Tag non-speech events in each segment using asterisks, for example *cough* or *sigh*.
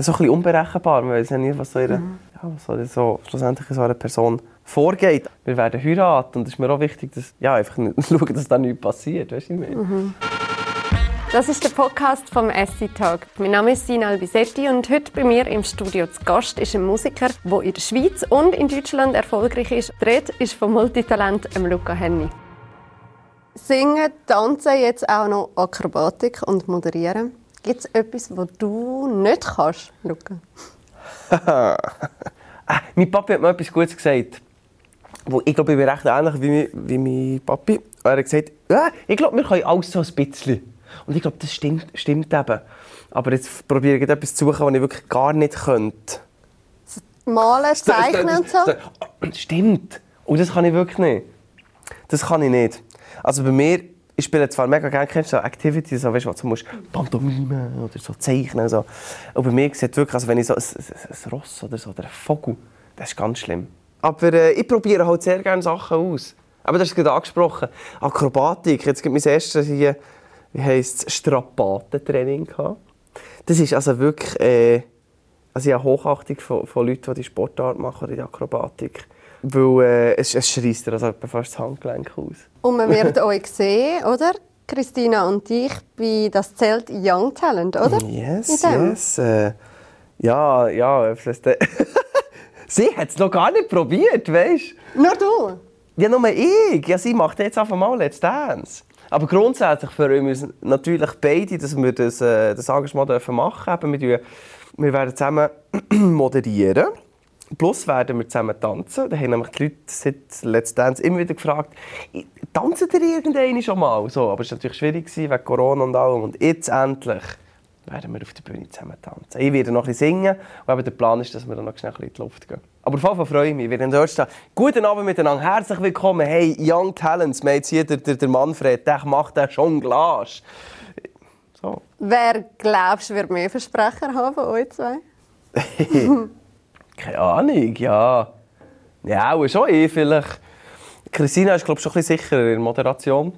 ja, so ein bisschen unberechenbar. Man weiß ja nie, was so, ihre, Mhm. ja, was so, so schlussendlich so einer Person vorgeht. Wir werden heiraten und es ist mir auch wichtig, dass, ja, einfach nicht- *laughs* schauen, dass da nichts passiert. Weißt du, ich meine? Mhm. Das ist der Podcast vom Essi Talk. Mein Name ist Sina Albisetti und heute bei mir im Studio zu Gast ist ein Musiker, der in der Schweiz und in Deutschland erfolgreich ist. Die Rede ist vom Multitalent Luca Henny. Singen, tanzen, jetzt auch noch Akrobatik und moderieren. Gibt es etwas, was du nicht kannst, Luca? *laughs* Ah, mein Papi hat mir etwas Gutes gesagt. Wo ich glaube, ich bin recht ähnlich wie, mein- wie mein Papi. Er hat gesagt, ja, ich glaube, wir können alles so ein bisschen. Und ich glaube, das stimmt, stimmt eben. Aber jetzt probiere ich etwas zu suchen, was ich wirklich gar nicht könnte. Malen, zeichnen und so? Stimmt. Und das kann ich wirklich nicht. Das kann ich nicht. Also bei mir, ich spiele zwar mega gerne, kennst du so Activities, so, weißt du, wo du musst Pantomime oder so zeichnen. So. Und bei mir sieht wirklich, also wenn ich so ein, ein, Ross oder so, oder ein Vogel, das ist ganz schlimm. Aber äh, ich probiere halt sehr gerne Sachen aus. Aber das ist gerade angesprochen. Akrobatik, jetzt gibt mein erstes hier, wie heisst es, Strapatentraining gehabt. Das ist also wirklich, äh, also ich habe Hochachtung von, von Leuten, die die Sportart machen oder die Akrobatik. Weil äh, es, es schreisst dir also fast das Handgelenk aus. Und man wird *laughs* euch sehen, oder? Christina und ich bei das Zelt Young Talent, oder? Yes, yes. Äh, ja, ja. vielleicht, *laughs* sie hat es noch gar nicht probiert, weißt du? Nur du? Ja, nur ich. Ja, sie macht jetzt einfach mal Let's Dance. Aber grundsätzlich wir uns natürlich beide, dass wir das, äh, das Engagement dürfen machen dürfen. Wir werden zusammen *clears throat* moderieren. Plus werden wir zusammen tanzen. Da haben nämlich die Leute seit Let's Dance immer wieder gefragt, tanzen ihr irgendeine schon mal? So, aber es war natürlich schwierig wegen Corona und allem. Und jetzt endlich werden wir auf der Bühne zusammen tanzen. Ich werde noch ein bisschen singen. Und eben der Plan ist, dass wir dann noch schnell ein bisschen in die Luft gehen. Aber auf jeden Fall freue ich mich. Wir werden dort stehen. Guten Abend miteinander. Herzlich willkommen. Hey, Young Talents. Wir haben jetzt hier der, der, der Manfred. Der macht den Jonglage. So. Wer glaubst du, wird mehr Versprecher haben von euch zwei? *laughs* Keine Ahnung, ja. Ja, auch schon eh vielleicht. Christina ist, glaube ich, schon ein bisschen sicherer in der Moderation.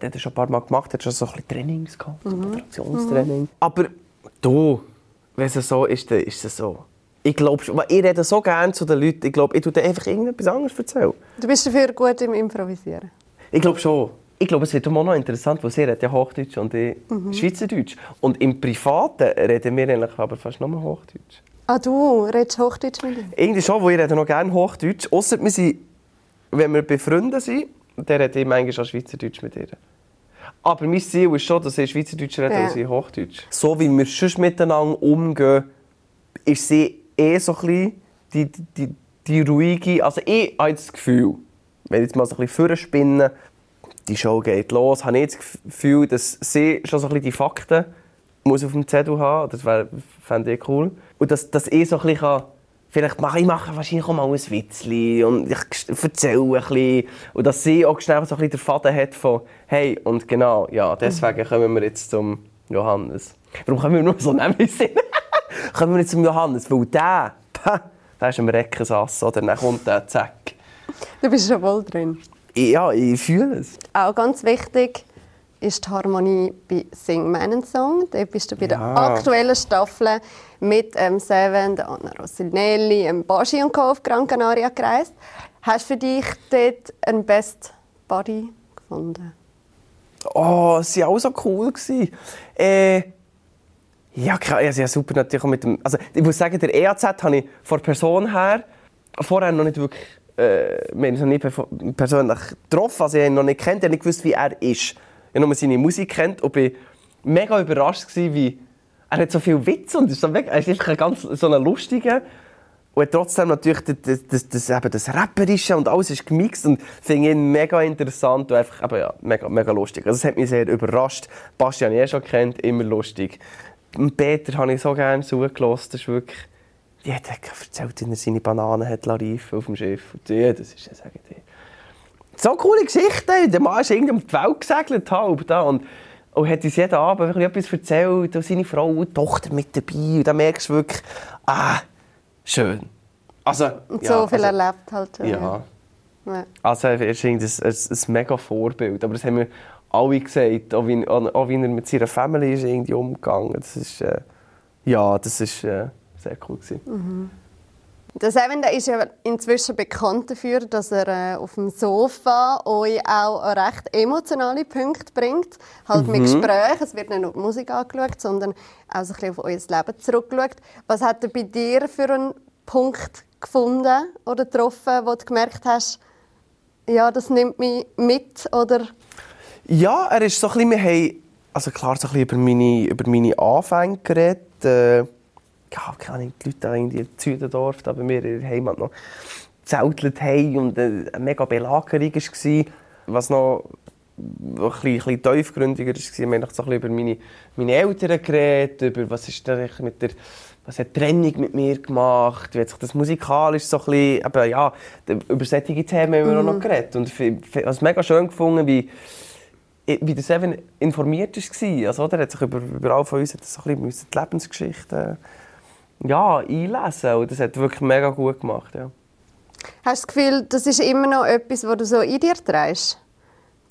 Die hat das schon ein paar Mal gemacht, hat schon so ein bisschen Trainings gehabt, so Moderationstraining. Aber du, wenn es so ist, dann ist es so. Ich glaube, ich rede so gerne zu den Leuten. Ich glaube, ich tue dir einfach irgendetwas anderes erzählen. Du bist dafür gut im Improvisieren. Ich glaube schon. Ich glaube, es wird auch noch interessant, weil sie redet ja Hochdeutsch und ich Schweizerdeutsch. Und im Privaten reden wir eigentlich aber fast nur Hochdeutsch. Ah, du redest Hochdeutsch mit ihm? Irgendwie schon, wo ich rede noch gerne Hochdeutsch. Ausser wir sind, wenn wir befreundet sind, dann rede ich manchmal auch Schweizerdeutsch mit ihr. Aber mein Ziel ist schon, dass ich Schweizerdeutsch rede Ja. und sie Hochdeutsch. So wie wir sonst miteinander umgehen, ist sie eh so ein die, die, die, die ruhige... Also ich habe das Gefühl, wenn ich jetzt mal so ein bisschen vorspinne, die Show geht los, habe ich das Gefühl, dass sie schon so ein bisschen die Fakten muss auf dem Zettel haben. Das wär- fände ich cool. Und dass, dass ich so ein bisschen kann, vielleicht mache ich mache wahrscheinlich auch mal ein Witzli und ich erzähle ein bisschen. Und dass sie auch schnell so ein bisschen den Faden hat von «Hey, und genau, ja, deswegen kommen wir jetzt zum Johannes». Warum können wir nur so nehmen sind? *laughs* kommen wir jetzt zum Johannes, weil der, der ist am Reckensass, oder? Dann kommt der, zack. Du bist schon wohl drin. Ja, ich fühle es. Auch ganz wichtig ist die Harmonie bei Sing meinen Song. Da bist du bei der Ja. aktuellen Staffel mit ähm, Seven, der Anna Rossinelli, ähm, Baschi und Co. auf Gran Canaria gereist. Hast du für dich dort einen Best Buddy gefunden? Oh, sie war auch so cool. Äh, ja, klar, ja, super natürlich mit dem... Also, ich muss sagen, der EAZ habe ich von der Person her vorher noch nicht wirklich... Äh, wir haben uns noch nicht persönlich getroffen, also ich habe ihn noch nicht kennt, ich nicht gewusst, wie er ist. Ich nur seine Musik kennt und bin mega überrascht gewesen, wie... Er hat so viel Witz und ist so mega, er ist einfach ein ganz so ein lustiger und trotzdem natürlich das, das, das, das, eben das Rapperische und alles ist gemixt und finde ihn mega interessant und einfach eben, ja, mega, mega lustig. Also, das hat mich sehr überrascht. Basti habe ich eh schon kennt, immer lustig. Peter habe ich so gerne zugelassen. Das ist wirklich... Hat erzählt, wie er seine Bananen hat auf dem Schiff. Und ja, das ist ja, sage ich dir. So coole Geschichte. Der Mann ist irgendwie um die Welt gesegelt halb da und, und hat uns jeden Abend etwas erzählt und seine Frau und Tochter mit dabei. Und dann merkst du wirklich, ah, schön. Also, Und ja, so viel also, erlebt halt. Ja. Ja. Also er ist ein, ein, mega Vorbild. Aber das haben wir alle gesagt, auch wie, auch wie er mit seiner Family ist irgendwie umgegangen. Das ist, äh, ja, das war äh, sehr cool. Gewesen. Der Seven der ist ja inzwischen bekannt dafür, dass er äh, auf dem Sofa euch auch recht emotionale Punkte bringt. Halt mit Gesprächen. Es wird nicht nur die Musik angeschaut, sondern auch so ein bisschen auf euer Leben zurückgeschaut. Was hat er bei dir für einen Punkt gefunden oder getroffen, wo du gemerkt hast, ja, das nimmt mich mit? Oder Ja, er ist so ein bisschen, wir haben, also klar, so ein bisschen über meine, über meine Anfänge geredet. Äh, ja, keine Ahnung, die Leute da irgendwie in Südendorf, da bei mir in der Heimat noch zeltelt haben und äh, eine mega Belagerung war. Was noch ein bisschen, ein bisschen tiefgründiger war, wir haben so ein bisschen über meine, meine Eltern geredet, über was ist da mit der was hat die Trennung mit mir gemacht, wie hat sich das musikalisch so ein bisschen, eben, ja, über solche Themen haben wir auch noch geredet. Und ich habe es mega schön gefunden, wie, wie der Seven informiert war. Also? Er hat sich über, über all von uns hat so ein bisschen die Lebensgeschichte ja, einlesen und das hat wirklich mega gut gemacht. Ja. hast du das Gefühl, das ist immer noch etwas, was du so in dir trägst?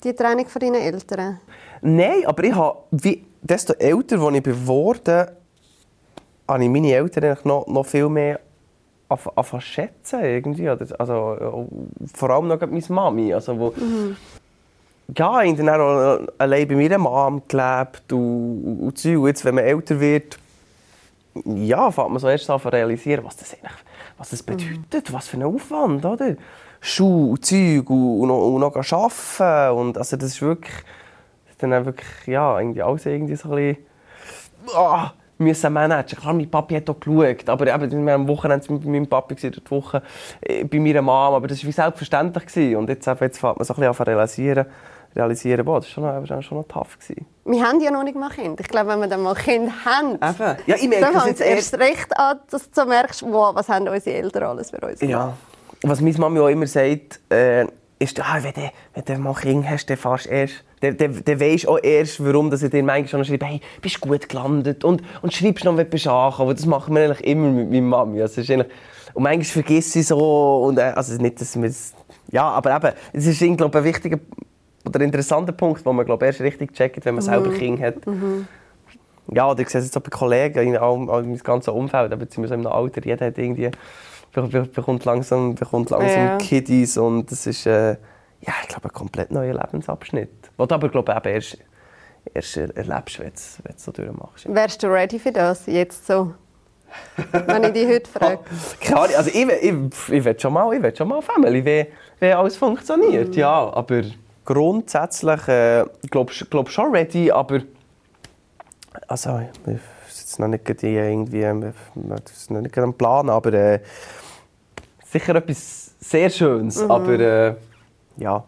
Die Trennung von deinen Eltern? Nein, aber ich habe, wie, desto älter als ich geworden habe ich meine Eltern noch, noch viel mehr anf- anfangen schätzen. Irgendwie. Also, vor allem noch meine Mami. Also, wo, Ja, ich habe dann auch allein bei meiner Mom gelebt und, und. Und Jetzt, wenn man älter wird, ja, fängt man so erst an zu realisieren, was das eigentlich was das bedeutet, was für ein Aufwand, oder? Schuhe und Zeug und, und, noch, und noch arbeiten. Und also das ist wirklich, dann wirklich, ja, irgendwie alles irgendwie so ein bisschen, ah, müssen managen. Klar, mein Papi hat auch geschaut, aber eben, wir am Wochenende mit meinem Papi, gewesen, die Woche äh, bei meiner Mom, aber das war wie selbstverständlich. Gewesen. Und jetzt, eben, jetzt fängt man so ein bisschen an zu realisieren, realisieren boah, das war schon, schon noch tough. Gewesen. Wir haben ja noch nicht mal Kind. Ich glaube, wenn wir dann mal Kind haben, Eben. Ja, ich merke dann fängt es erst recht an, dass du merkst, wow, was haben unsere Eltern alles für uns gemacht. Ja. Was meine Mami auch immer sagt, äh, ist, ah, wenn, du, wenn du mal Kinder hast, dann fährst erst. Dann, dann, dann weisst du auch erst, warum dass ich dir manchmal schon schreibe, hey, bist gut gelandet und, und schreibst noch, wenn du bist angekommen. Das machen wir eigentlich immer mit meiner Mami. Also, ist eigentlich, und manchmal vergisst sie so. Und, äh, also nicht, dass wir es- ja, aber eben, es ist irgendwie, glaub, ich, ein wichtiger oder interessanter Punkt, den man glaub, erst richtig checkt, wenn man selber Kinder hat. Ja, oder ich sehe es jetzt auch bei Kollegen, in allem, all mein ganzes Umfeld, aber jetzt sind wir so in einem Alter, jeder hat irgendwie, be- be- bekommt langsam, bekommt langsam Ja. Kiddies und das ist, äh, ja, ich glaube, ein komplett neuer Lebensabschnitt. Den du aber, glaube ich, erst, erst er- erlebst, wenn du es so durchmachst. Ja. Wärst du ready für das, jetzt so? wenn ich dich heute *laughs* frage. Ahnung, also ich, ich, ich will schon mal, ich will schon mal Family, wie, wie alles funktioniert, ja, aber grundsätzlich, äh, ich glaube glaub schon ready, aber also, ich jetzt noch nicht irgendwie, wir das noch nicht am Plan, aber äh, sicher etwas sehr Schönes, aber äh, ja,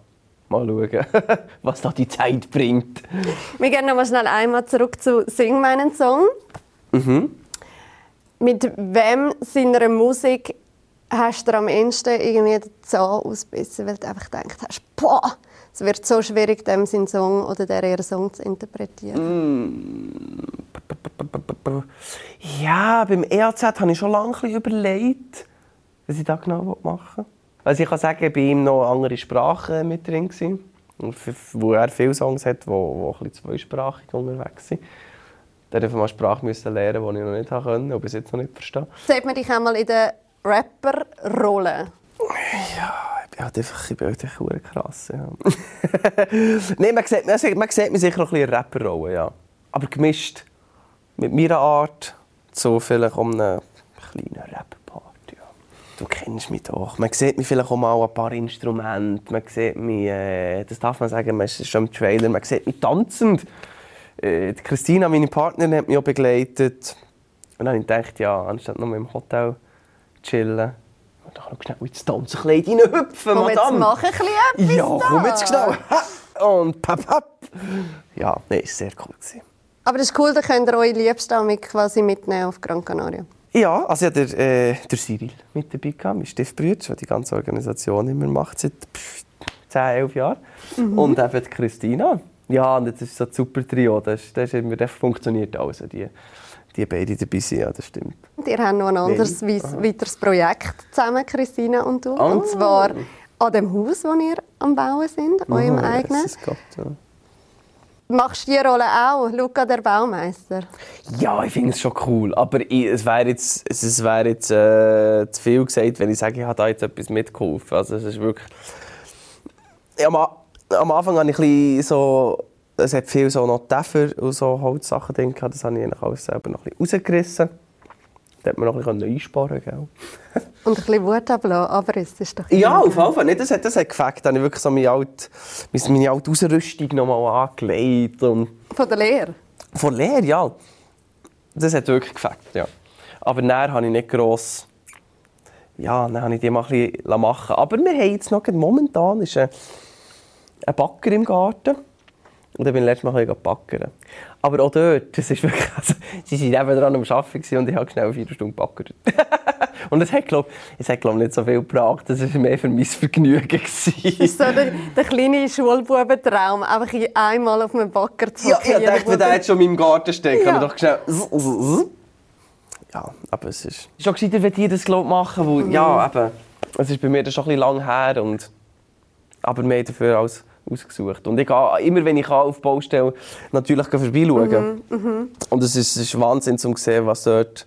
mal schauen, *laughs* was da die Zeit bringt. Wir gehen noch mal schnell einmal zurück zu «Sing meinen Song». Mit wem seiner Musik hast du am ehesten irgendwie den Zahn ausbissen, weil du einfach gedacht hast, boah, es wird so schwierig, dem seinen Song oder der ihren Song zu interpretieren. Ja, beim EAZ habe ich schon lange überlegt, was ich da genau machen will. Also ich kann sagen, bei ihm noch andere Sprachen mit drin waren. Wo er viele Songs hat, die, ein bisschen zweisprachig unterwegs sind. Da musste ich eine Sprache müssen lernen, die ich noch nicht konnte und bis jetzt noch nicht verstehe. Sieht man dich einmal in der Rapper-Rolle? Ich halt einfach, ich bin halt verdammt krass. Ja. *laughs* Nein, man sieht, man, sieht, man sieht mich sicher noch ein bisschen Rapperrolle, ja. Aber gemischt mit meiner Art zu vielleicht um einen kleinen Rap-Part, ja. Du kennst mich doch. Man sieht mich vielleicht auch mal ein paar Instrumente. Man sieht mich, äh, das darf man sagen, man ist schon im Trailer, man sieht mich tanzend. Äh, Christina, meine Partnerin, hat mich auch begleitet. Und dann habe ich gedacht, ja, anstatt nur im Hotel chillen, doch noch schnell ins Tanzenkleid reinhüpfen, Komm, jetzt mach ein bisschen etwas Ja, komm jetzt schnell. Ha! Und papp, papp. Ja, nee, ist sehr cool. Gewesen. Aber das ist cool, da könnt ihr eure Liebsten mit quasi mitnehmen auf Gran Canaria. Ja, also ich hatte der, äh, der Cyril mit dabei, gehabt, mein Stiftbrüder, der die ganze Organisation immer macht, seit pff, 10, 11 Jahren. Und eben die Christina. Ja, und das ist so ein super Trio, das, das, immer, das funktioniert alles, die, die beiden dabei sind, ja, das stimmt. Und ihr habt noch ein anderes weis- weiteres Projekt zusammen, Christina und du. Ah. Und zwar an dem Haus, das ihr am Bauen sind, eurem Aha, eigenen. Jesus Gott, ja. Machst du die Rolle auch, Luca der Baumeister? Ja, ich finde es schon cool. Aber ich, es wäre jetzt, es, wär jetzt äh, zu viel gesagt, wenn ich sage, ich habe da jetzt etwas mitgeholfen. Also es ist wirklich... Ja, am, am Anfang habe ich ein bisschen so... Es hat viel so noch Täfer und so Holzsachen drin gehabt. Das habe ich eigentlich alles selber noch ein bisschen rausgerissen. Da hat man noch ein bisschen einsparen können. *laughs* Und ein bisschen Wut ablassen, aber es ist doch... Ja, auf jeden Fall. Nicht, das hat, das hat gefällt. Da habe ich wirklich so meine alte, meine alte Ausrüstung noch mal angelegt. Und Von der Lehre? von Lehr, ja. Das hat wirklich gefällt, ja. Aber dann habe ich nicht gross... Ja, dann habe ich die mal ein bisschen machen Aber wir haben jetzt noch, momentan ist ein, ein Backer im Garten. Und dann bin ich letztes Mal backern. Aber auch dort, das ist wirklich... Also, sie waren eben dran am Arbeiten und ich habe schnell vier Stunden gebackert. *laughs* und es hat, glaube es hat, glaub, nicht so viel gebracht. Das war mehr für mein Vergnügen. gewesen. Das ist so der, der kleine Schulbubentraum, einfach in- einmal auf einem Backer zu Ja, ich dachte, wenn der jetzt schon in meinem Garten steckt, Ja. kann man doch schnell... Ja, aber es ist... ist schon gescheiter, wenn die das glaub, machen, weil, ja, eben, es ist bei mir das schon ein bisschen lang her und... Aber haben dafür alles ausgesucht. Und ich gehe immer, wenn ich kann, auf die Baustelle natürlich vorbeischauen. Und es ist, es ist Wahnsinn, um zu sehen, was dort,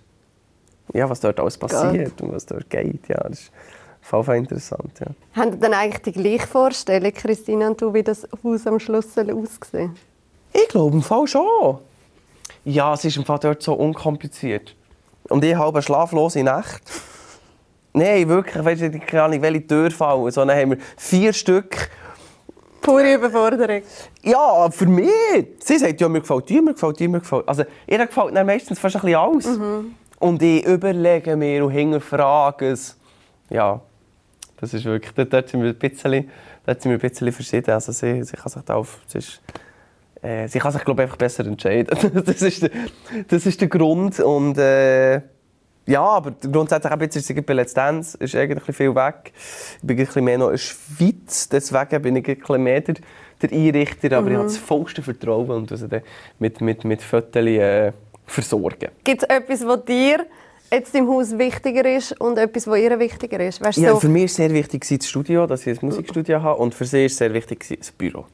ja, was dort alles passiert und was dort geht. Ja, das ist Fall interessant, ja. Haben Sie dann eigentlich die gleiche Vorstellung, Christina und du, wie das Haus am Schluss soll aussehen Ich glaube im Fall schon. Ja, es ist im Fall dort so unkompliziert. Und ich habe eine schlaflose Nacht. Nein, wirklich, weißt du, keine Ahnung, welche Tür fallen. So, dann haben wir vier Stück. Pure Überforderung. Ja, für mich. Sie sagt, ja, mir gefällt die, mir gefällt die, mir gefällt. Also, ihr gefällt dann meistens fast ein bisschen alles. Und ich überlege mir und hinterfrage es. Ja, das ist wirklich, dort, sind wir ein bisschen, dort sind wir ein bisschen verschieden. Also, sie, sie kann sich da auf, es ist, äh, sie kann sich, glaube ich, einfach besser entscheiden. *laughs* das, ist der, das ist der Grund. Und, äh, ja, aber grundsätzlich eben jetzt ist bei Let's Dance ist eigentlich viel weg. Ich bin ein bisschen mehr noch in der Schweiz, deswegen bin ich ein bisschen mehr der, der Einrichter, aber ich habe das vollste Vertrauen und also mit, mit, mit Fotos äh, versorgen. Gibt es etwas, was dir jetzt im Haus wichtiger ist und etwas, was ihr wichtiger ist? Weißt, Ja, so, für mich war sehr wichtig das Studio, dass ich ein Musikstudio habe und für sie ist sehr wichtig das Büro.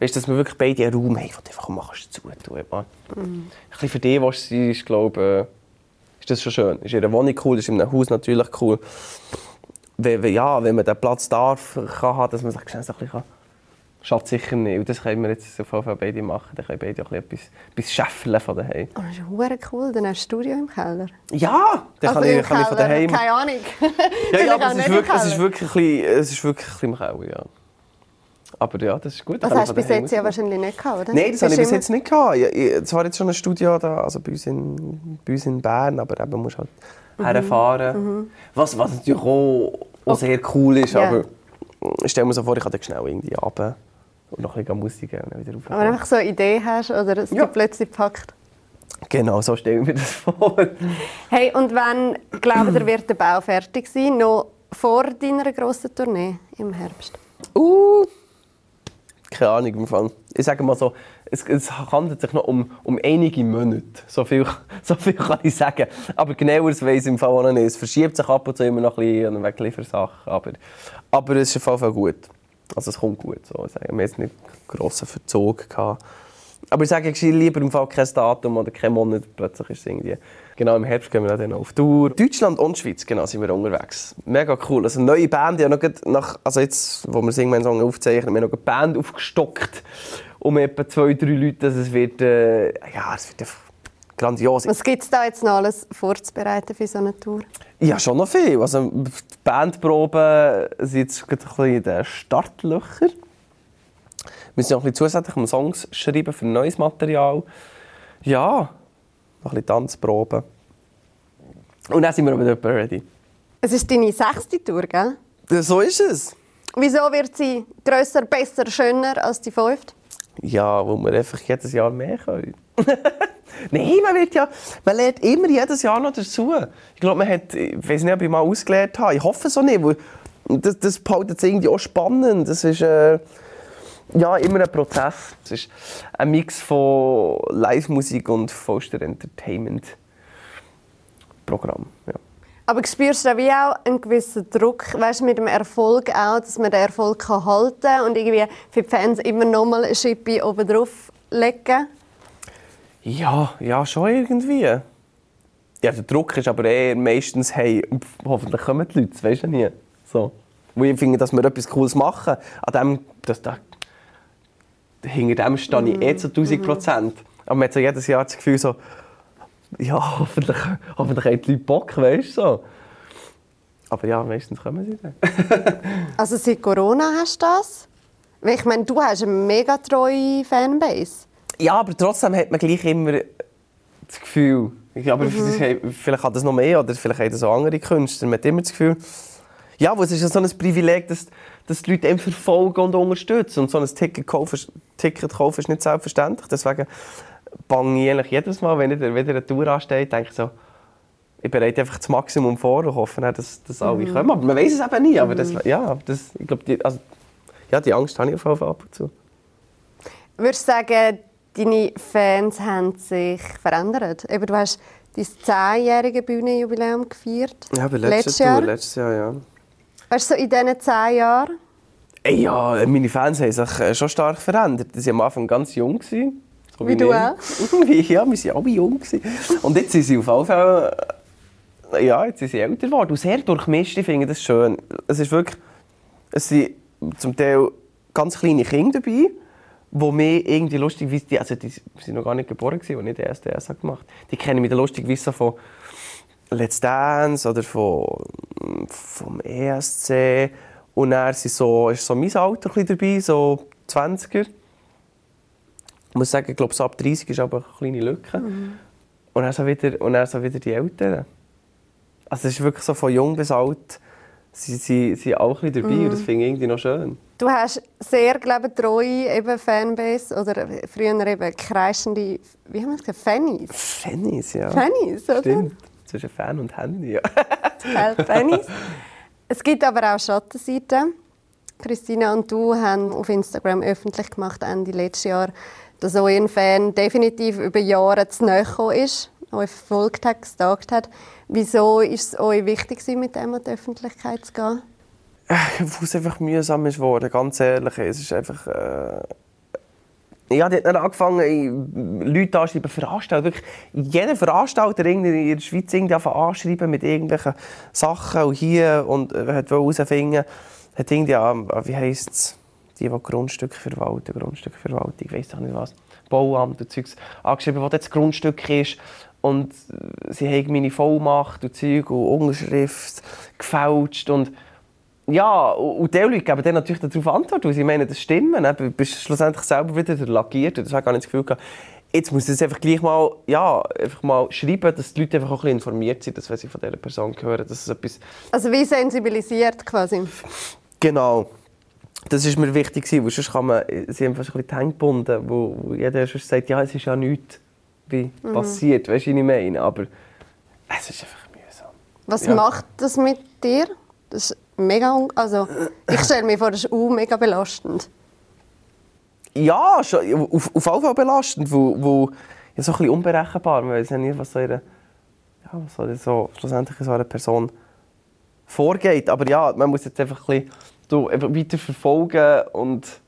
Weißt, dass wir wirklich beide einen Raum haben, wo du einfach machst, zu tun. Mhm. Ein bisschen für die, was sie ist, glaube ich, ist das schon schön. Ist ihre Wohnung cool, ist in einem Haus natürlich cool. Wenn, wenn, ja, wenn man den Platz darf, kann haben, dass man sich schnell so ein bisschen schafft sicher nicht. Und das können wir jetzt auf jeden Fall beide machen. Dann können beide auch ein bisschen etwas, scheffeln von daheim. oh, das ist hure cool, dann hast du ein Studio im Keller. Ja, dann kann, Also im ich, kann ich von daheim. Keine Ahnung. Ja, *laughs* ja aber es ist, wirklich, es ist wirklich ein bisschen, es ist wirklich ein bisschen im Keller, ja. Aber ja, das ist gut. Das hast du bis jetzt ja wahrscheinlich nicht gehabt, oder? Nein, das habe ich bis jetzt nicht gehabt. Ich, ich, zwar jetzt schon ein Studio da, also bei uns in, bei uns in Bern, aber eben musst halt Mhm. herfahren. Was, was natürlich auch, auch sehr cool ist, Ja. aber ich stelle mir so vor, ich kann dann schnell irgendwie runter und noch ein bisschen Musik und dann wieder rauf. Aber wenn du einfach so eine Idee hast oder es Ja. plötzlich packt. Genau, so stelle ich mir das vor. Hey, und wann, glaubt ihr, wird der Bau fertig sein? Noch vor deiner grossen Tournee im Herbst? Uh, keine Ahnung im Fall. Ich sage mal so, es, es handelt sich noch um, um einige Monate. So viel, *laughs* so viel kann ich sagen. Aber genaueres weiss ich im Fall auch nicht. Es verschiebt sich ab und zu immer noch ein bisschen wegen Liefersachen. Aber, aber es ist auf jeden Fall gut. Also es kommt gut. So. Ich wir haben jetzt nicht einen grossen Verzug gehabt. Aber ich sage gescheit lieber im Fall kein Datum oder kein Monat. Plötzlich ist es irgendwie... Genau, im Herbst gehen wir dann auf Tour. Deutschland und Schweiz, genau, sind wir unterwegs. Mega cool. Also eine neue Band, ja noch nach, also jetzt, wo wir singen, Song aufzeichnen, wir haben noch eine Band aufgestockt um etwa zwei, drei Leute. Also es wird, äh, ja, es wird grandios. Was gibt es da jetzt noch alles vorzubereiten für so eine Tour? Ja, schon noch viel. Also die Bandproben sind jetzt gerade ein bisschen in den Startlöchern. Wir müssen noch ein bisschen zusätzlich um Songs schreiben für neues Material. Ja, noch ein bisschen Tanzproben. Und dann sind wir aber etwa ready. Es ist deine sechste Tour, gell? Ja, So ist es. Wieso wird sie grösser, besser, schöner als die fünfte? Ja, wo wir einfach jedes Jahr mehr können. *laughs* Nein, man, wird ja, man lernt immer jedes Jahr noch dazu. Ich glaube, man hat, ich weiß nicht, ob ich mal ausgelernt habe. Ich hoffe so nicht, weil das, das behaltet es irgendwie auch spannend. Das ist äh, ja, immer ein Prozess. Es ist ein Mix von Live-Musik und vollster Entertainment-Programm. Ja. Aber spürst du wie auch einen gewissen Druck, weißt, mit dem Erfolg auch, dass man den Erfolg kann halten kann und irgendwie für die Fans immer noch mal eine Schippe oben drauf legen? Ja, ja, schon irgendwie. Ja, der Druck ist aber eher meistens, hey, hoffentlich kommen die Leute, weisst du nie. So. Wo ich finde, dass wir etwas Cooles machen, an dem, das, da, hinter dem stehe ich eh zu 1000 Prozent. Aber man hat so jedes Jahr das Gefühl, so, ja, hoffentlich, hoffentlich haben die Leute Bock, weißt du, so. Aber ja, meistens kommen sie dann. *laughs* Also seit Corona hast du das? Weil ich meine, du hast eine mega treue Fanbase. Ja, aber trotzdem hat man gleich immer das Gefühl, aber vielleicht hat das noch mehr oder vielleicht haben das auch andere Künstler. Man hat immer das Gefühl, ja, es ist ja so ein Privileg, dass, dass die Leute einen verfolgen und unterstützen. Und so ein Ticket kaufen, Ticket kaufen ist nicht selbstverständlich. Deswegen bange ich eigentlich jedes Mal, wenn wieder, wieder eine Tour ansteht, denke ich so, ich bereite einfach das Maximum vor und hoffe, dass, dass alle mhm. kommen. Aber man weiß es eben nie. Aber das, ja, das, ich glaube, die, also, ja, die Angst habe ich auf jeden Fall ab und zu. Würdest du sagen, deine Fans haben sich verändert? Eben, du hast dein zehnjährige Bühnenjubiläum gefeiert. Ja, letztes, letztes Jahr. letztes Jahr, ja. Weißt du, so in diesen zehn Jahren? Ja, meine Fans haben sich äh, schon stark verändert. Sie waren am Anfang ganz jung. So wie, wie du auch? *laughs* ja, wir waren alle jung. Und jetzt sind sie auf jeden Fall ja, jetzt sind sie älter geworden. Und sehr durchmischt, ich finde das schön. Es ist wirklich, es sind zum Teil ganz kleine Kinder dabei, die mir irgendwie lustig also die sind noch gar nicht geboren als ich den ersten gemacht habe. Die kennen mich lustig von Let's Dance oder von, vom ESC. Und dann sind so, ist so mein Alter dabei, so 20er. Ich muss sagen, ich glaube, so ab 30 ist aber eine kleine Lücke. Mhm. Und, dann so wieder, und dann so wieder die Älteren. Also es ist wirklich so von jung bis alt, sie sind, auch ein dabei mm. und das finde ich irgendwie noch schön. Du hast sehr, glaube ich, treue eben Fanbase oder früher eben kreischende, wie haben wir es gesagt, Fannies? Fannies, ja. Fannies, oder? Stimmt, zwischen Fan und Handy, ja. Fannies. Es gibt aber auch Schattenseiten. Christina und du haben auf Instagram öffentlich gemacht, Ende letztes Jahr, dass euer Fan definitiv über Jahre zu nahe ist, euch verfolgt hat, gestalkt hat. Wieso ist es euch wichtig, mit dem in die Öffentlichkeit zu gehen? Äh, Weil es einfach mühsam ist geworden, ganz ehrlich. Es ist einfach... Äh ja, die hat dann angefangen, Leute anschreiben, Veranstalter. Wirklich, jeder Veranstalter in der Schweiz irgendwie anschreiben mit irgendwelchen Sachen und hier und äh, hat herausfinden, hat irgendwie, wie heisst es, die, die Grundstücke verwalten, Grundstückverwaltung, ich weiß auch nicht was, Bauamt und Zeugs, angeschrieben, wo das Grundstück ist und sie haben meine Vollmacht und Zeug und Unterschrift gefälscht und ja, und die Leute geben dann natürlich darauf Antwort, weil sie meinen, das stimmt. Du bist schlussendlich selber wieder lackiert. Das habe gar nicht das Gefühl gehabt. Jetzt muss ich es einfach gleich mal, ja, einfach mal schreiben, dass die Leute einfach auch ein bisschen informiert sind, dass wenn sie von dieser Person hören, dass es etwas... Also wie sensibilisiert quasi? Genau. Das war mir wichtig, weil sonst kann man, sie haben fast ein bisschen die Hände gebunden, wo, jeder sonst sagt, ja, es ist ja nichts wie mhm. passiert, weißt du, was ich meine? Aber es ist einfach mühsam. Was ja. macht das mit dir? Das mega, also ich stelle mir vor, das ist auch mega belastend. Ja, auf, auf jeden Fall belastend, wo, wo ja, so ein bisschen unberechenbar, man weiß ja nicht, was so, eine, ja, was so schlussendlich so eine Person vorgeht. Aber ja, man muss jetzt einfach ein bisschen weiter verfolgen und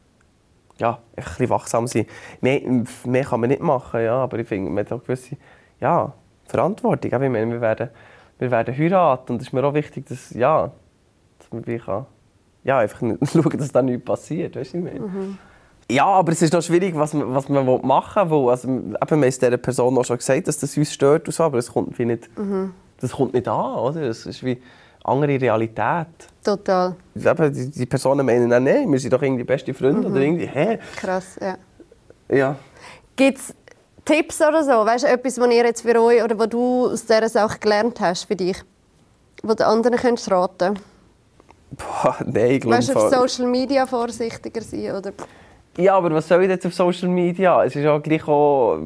ja, ein bisschen wachsam sein. Mehr, mehr kann man nicht machen, ja, aber ich finde, man hat auch gewisse ja, Verantwortung. Ich meine, wir werden, wir werden heiraten und es ist mir auch wichtig, dass, ja, dass man wie kann, ja, einfach *laughs* schauen, dass da nichts passiert, weißt du, ich meine. Mhm. Ja, aber es ist noch schwierig, was man, was man machen will. Also, eben, wir haben dieser Person auch schon gesagt, dass das uns stört, und so, aber es kommt wie nicht, mhm. das kommt nicht an, oder? Es ist wie andere Realität. Total. Eben, die, die Personen meinen, nein, nein, wir sind doch irgendwie beste Freunde mhm. oder irgendwie, hä? Krass, ja. Ja. Gibt es Tipps oder so? Weißt du, etwas, was ihr jetzt für euch oder was du aus dieser Sache gelernt hast für dich, was den anderen könntest raten Boah, nein, ich glaube Weißt du, auf Social Media vorsichtiger sein oder? Ja, aber was soll ich jetzt auf Social Media? Es ist ja gleich auch,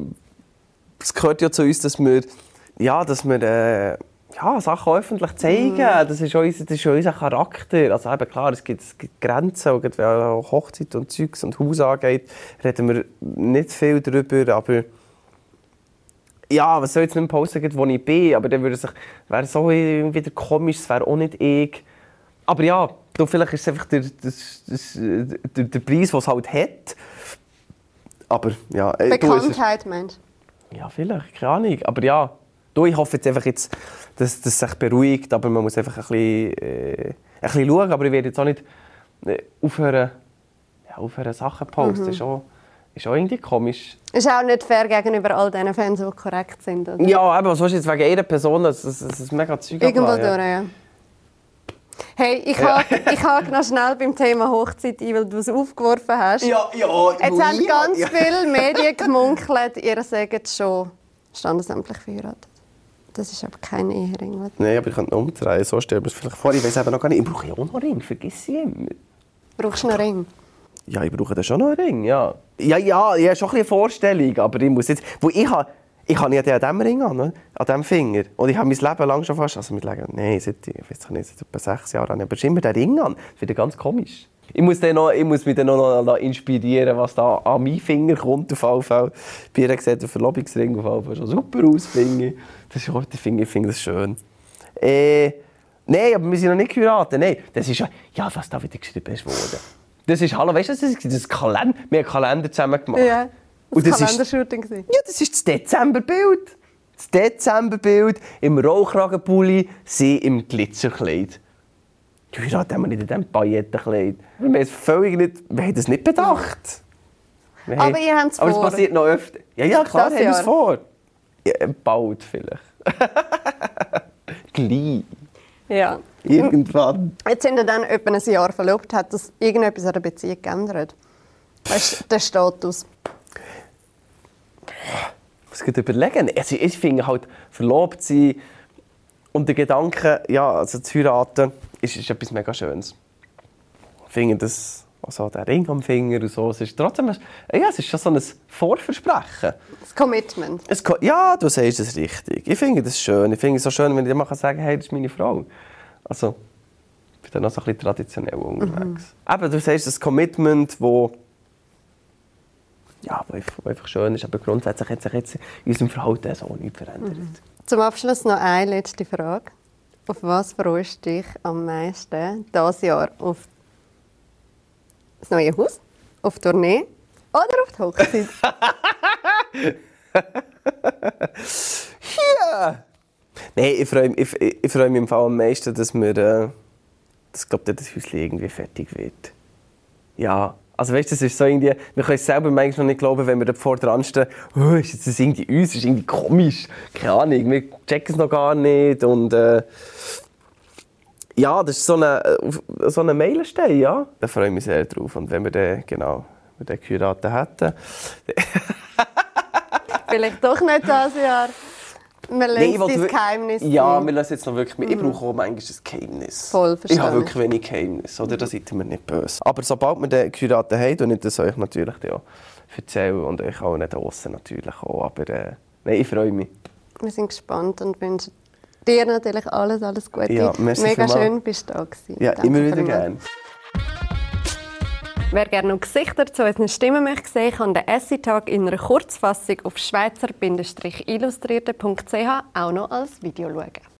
es gehört ja zu uns, dass wir, ja, dass wir äh, ja, Sachen öffentlich zeigen. Mm. Das, ist unser, das ist unser Charakter. Also eben, klar, es gibt, es gibt Grenzen, und wenn Hochzeit und Zeugs und Haus angeht, reden wir nicht viel darüber, aber ja, was soll ich jetzt nicht posten, wo ich bin, aber dann würde es wäre so wieder komisch, es wäre auch nicht ich. Aber ja, du, vielleicht ist es einfach der, das, das, der, der Preis, den es halt hat. Aber ja, äh, du, es ist- Bekanntheit, meinst Ja, vielleicht, keine Ahnung. Aber ja, du, ich hoffe jetzt einfach, jetzt, dass das sich beruhigt, aber man muss einfach ein bisschen, äh, ein bisschen schauen. Aber ich werde jetzt auch nicht äh, aufhören, ja, aufhören Sachen posten. Ist, auch, ist auch irgendwie komisch. du? Ist auch nicht fair gegenüber all diesen Fans, die korrekt sind. Oder? Ja, aber was du jetzt wegen einer Person, das, das, das ist mega Zeug Irgendwo ablassen, durch, ja. Hey, ich hake ich hake noch schnell beim Thema Hochzeit ein, weil du es aufgeworfen hast. Ja, ja, Jetzt haben ja, ganz ja. viele *laughs* Medien gemunkelt, ihr sagt schon standesamtlich verheiratet. Das ist aber kein Ehering. Nein, aber ich könnte ihn umdrehen. So stellt man es vielleicht vor. Ich weiß eben noch gar nicht. Ich brauche ja auch noch einen Ring, vergiss ich immer. Brauchst du einen Ring? Ja, ich brauche da schon noch einen Ring, ja. Ja, ja, ich habe schon ein bisschen eine Vorstellung, aber ich muss jetzt... Wo ich habe, ich habe ja den an diesem Ring an, ne? an diesem Finger. Und ich habe mein Leben lang schon fast... Also mit Leben, nein, seit, ich weiß nicht, seit etwa sechs Jahren habe ich aber immer den Ring an. Das wird ganz komisch. Ich muss, noch, ich muss mich dann noch, noch inspirieren, was da an meinen Finger kommt. Auf jeden Fall. Ihr sieht der Verlobungsring auf jeden Fall schon super aus, finde ich. Das ist ich finde, ich finde das schön. Äh, nein, aber wir sind noch nicht geheiratet. Nein, das ist ja... Ja, was da wieder geschrieben ist worden. Das ist, hallo, weißt du, das ist das Kalender. Wir haben einen Kalender zusammen gemacht. Ja. Das Und das ist, Kalendershooting. gewesen. ja, das ist das Dezemberbild. Das Dezemberbild im Rollkragenpulli, sie im Glitzerkleid. Geheiratet haben wir nicht in diesem Paillettenkleid. Wir haben es völlig nicht, wir haben das nicht bedacht. Wir Aber ihr habt es Aber es vor. passiert noch öfter. Ja, ja, klar, Das haben wir es vor. Ja, bald vielleicht. *laughs* Gleich. Ja. Irgendwann. Jetzt sind wir dann etwa ein Jahr verlobt. Hat das irgendetwas an der Beziehung geändert? Weißt du, der Status? Ich muss gerade überlegen. Also ich finde halt, verlobt sein und der Gedanke, ja, also zu heiraten, ist, ist etwas mega Schönes. Ich finde das, also der Ring am Finger und so, es ist trotzdem, ja, es ist schon so ein Vorversprechen. Das Commitment. Es, ja, du sagst es richtig. Ich finde das schön. Ich finde es so schön, wenn ich mal sagen kann, hey, das ist meine Frau. Also, ich bin dann noch so ein bisschen traditionell unterwegs. Aber du sagst das Commitment, wo ja, wo einfach, schön ist, aber grundsätzlich hat sich jetzt in unserem Verhalten so nichts verändert. Zum Abschluss noch eine letzte Frage. Auf was freust du dich am meisten dieses Jahr? Auf das neue Haus? Auf die Tournee? Oder auf die Hochzeit? *laughs* Ja! Nein, ich freue mich, ich, ich freue mich im Fall am meisten, dass wir, äh, dass, glaub, das Häuschen irgendwie fertig wird. Ja, also weißt, du, das ist so irgendwie, wir können es selber manchmal noch nicht glauben, wenn wir dort vor dran stehen, oh, ist das irgendwie uns, ist irgendwie komisch, keine Ahnung, wir checken es noch gar nicht und äh, ja, das ist so eine, äh, so eine Meilenstein, ja. Da freue ich mich sehr drauf und wenn wir den, genau, wenn wir den geheiratet hätten, Vielleicht doch nicht dieses Jahr. Lassen ich wollte dein Geheimnis Ja, wir lassen jetzt noch wirklich... Ich brauche auch manchmal ein Geheimnis. Voll, Ich verstehe habe wirklich wenig Geheimnis, oder? Da seid ihr mir nicht böse. Aber sobald wir den geheiratet haben, und ich das euch natürlich auch erzählen und euch auch nicht draussen natürlich auch. Aber äh, nein, ich freue mich. Wir sind gespannt und wünschen dir natürlich alles, alles Gute. Ja, Mega schön, bist du da gewesen. Ja, Danke immer wieder gerne. Wer gerne noch Gesichter zu unseren Stimmen möchte sehen, kann den Essay-Tag in einer Kurzfassung auf schweizer-illustrierte.ch auch noch als Video schauen.